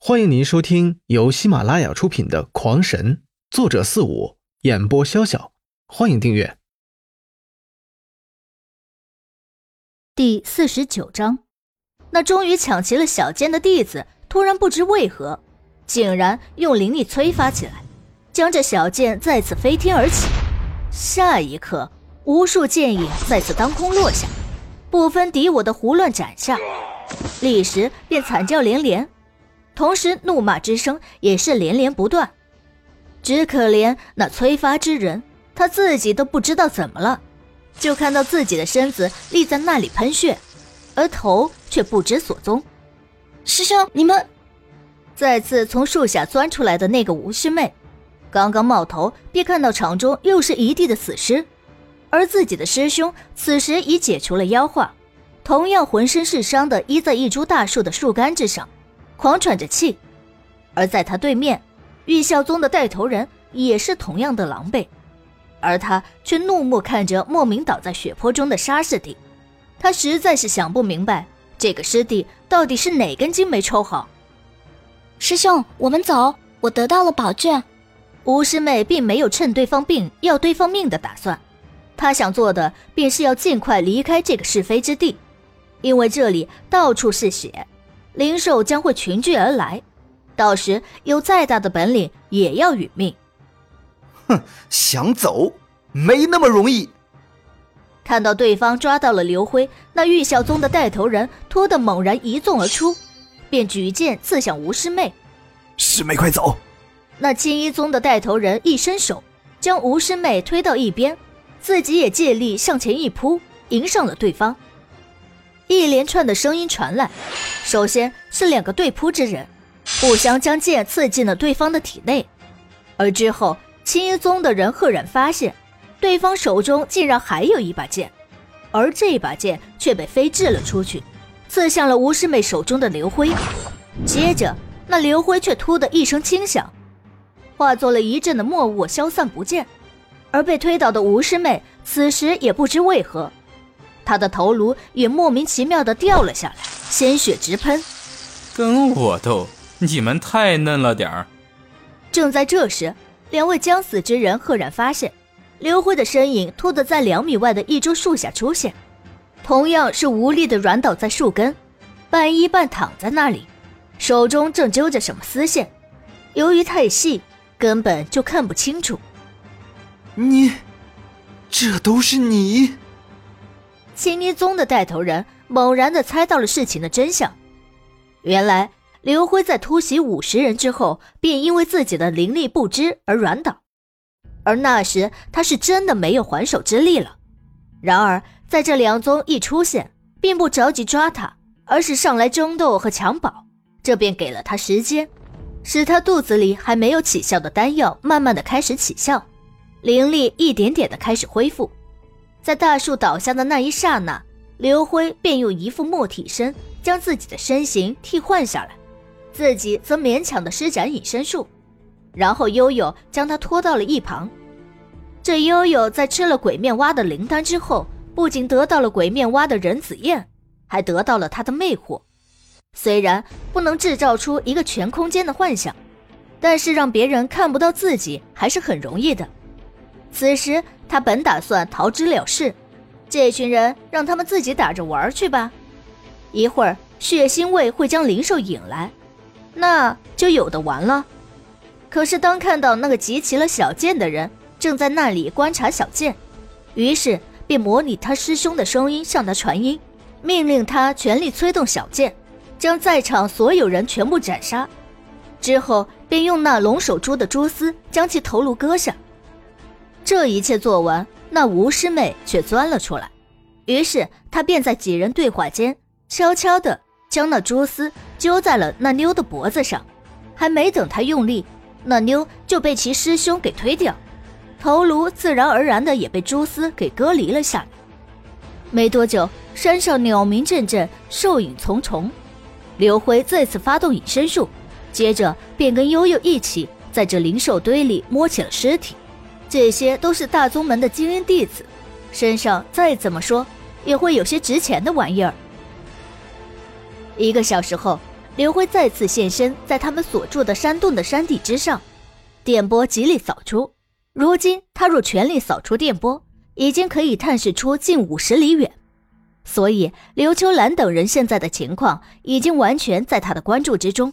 欢迎您收听由喜马拉雅出品的《狂神》，作者四五，演播潇潇。欢迎订阅。第四十九章，那终于抢齐了小剑的弟子，突然不知为何，竟然用灵力催发起来，将这小剑再次飞天而起。下一刻，无数剑影再次当空落下，不分敌我的胡乱斩下，立时便惨叫连连。同时，怒骂之声也是连连不断。只可怜那催发之人，他自己都不知道怎么了，就看到自己的身子立在那里喷血，而头却不知所踪。师兄，你们再次从树下钻出来的那个吴师妹，刚刚冒头便看到场中又是一地的死尸，而自己的师兄此时已解除了妖化，同样浑身是伤的依在一株大树的树干之上。狂喘着气，而在他对面，玉孝宗的带头人也是同样的狼狈，而他却怒目看着莫名倒在血泊中的沙师弟，他实在是想不明白这个师弟到底是哪根筋没抽好。师兄，我们走，我得到了宝卷。吴师妹并没有趁对方病要对方命的打算，她想做的便是要尽快离开这个是非之地，因为这里到处是血。灵兽将会群聚而来，到时有再大的本领也要殒命。哼，想走没那么容易。看到对方抓到了刘辉，那玉啸宗的带头人拖得猛然一纵而出，便举剑刺向吴师妹。师妹快走！那青衣宗的带头人一伸手，将吴师妹推到一边，自己也借力向前一扑，迎上了对方。一连串的声音传来，首先是两个对扑之人，互相将剑刺进了对方的体内，而之后青衣宗的人赫然发现，对方手中竟然还有一把剑，而这把剑却被飞掷了出去，刺向了吴师妹手中的刘辉。接着，那刘辉却突的一声轻响，化作了一阵的墨雾消散不见，而被推倒的吴师妹此时也不知为何。他的头颅也莫名其妙的掉了下来，鲜血直喷。跟我斗，你们太嫩了点儿。正在这时，两位将死之人赫然发现，刘辉的身影突的在两米外的一株树下出现，同样是无力的软倒在树根，半依半躺在那里，手中正揪着什么丝线，由于太细，根本就看不清楚。你，这都是你。青泥宗的带头人猛然的猜到了事情的真相，原来刘辉在突袭五十人之后，便因为自己的灵力不支而软倒，而那时他是真的没有还手之力了。然而在这两宗一出现，并不着急抓他，而是上来争斗和抢宝，这便给了他时间，使他肚子里还没有起效的丹药慢慢的开始起效，灵力一点点的开始恢复。在大树倒下的那一刹那，刘辉便用一副木体身将自己的身形替换下来，自己则勉强的施展隐身术，然后悠悠将他拖到了一旁。这悠悠在吃了鬼面蛙的灵丹之后，不仅得到了鬼面蛙的人子焰，还得到了他的魅惑。虽然不能制造出一个全空间的幻想，但是让别人看不到自己还是很容易的。此时。他本打算逃之了事，这群人让他们自己打着玩去吧。一会儿血腥味会将灵兽引来，那就有的玩了。可是当看到那个集齐了小剑的人正在那里观察小剑，于是便模拟他师兄的声音向他传音，命令他全力催动小剑，将在场所有人全部斩杀。之后便用那龙首珠的蛛丝将其头颅割下。这一切做完，那吴师妹却钻了出来。于是他便在几人对话间，悄悄地将那蛛丝揪在了那妞的脖子上。还没等他用力，那妞就被其师兄给推掉，头颅自然而然的也被蛛丝给割离了下来。没多久，山上鸟鸣阵阵，兽影重重。刘辉再次发动隐身术，接着便跟悠悠一起在这灵兽堆里摸起了尸体。这些都是大宗门的精英弟子，身上再怎么说也会有些值钱的玩意儿。一个小时后，刘辉再次现身在他们所住的山洞的山地之上，电波极力扫出。如今他若全力扫出电波，已经可以探视出近五十里远。所以刘秋兰等人现在的情况已经完全在他的关注之中。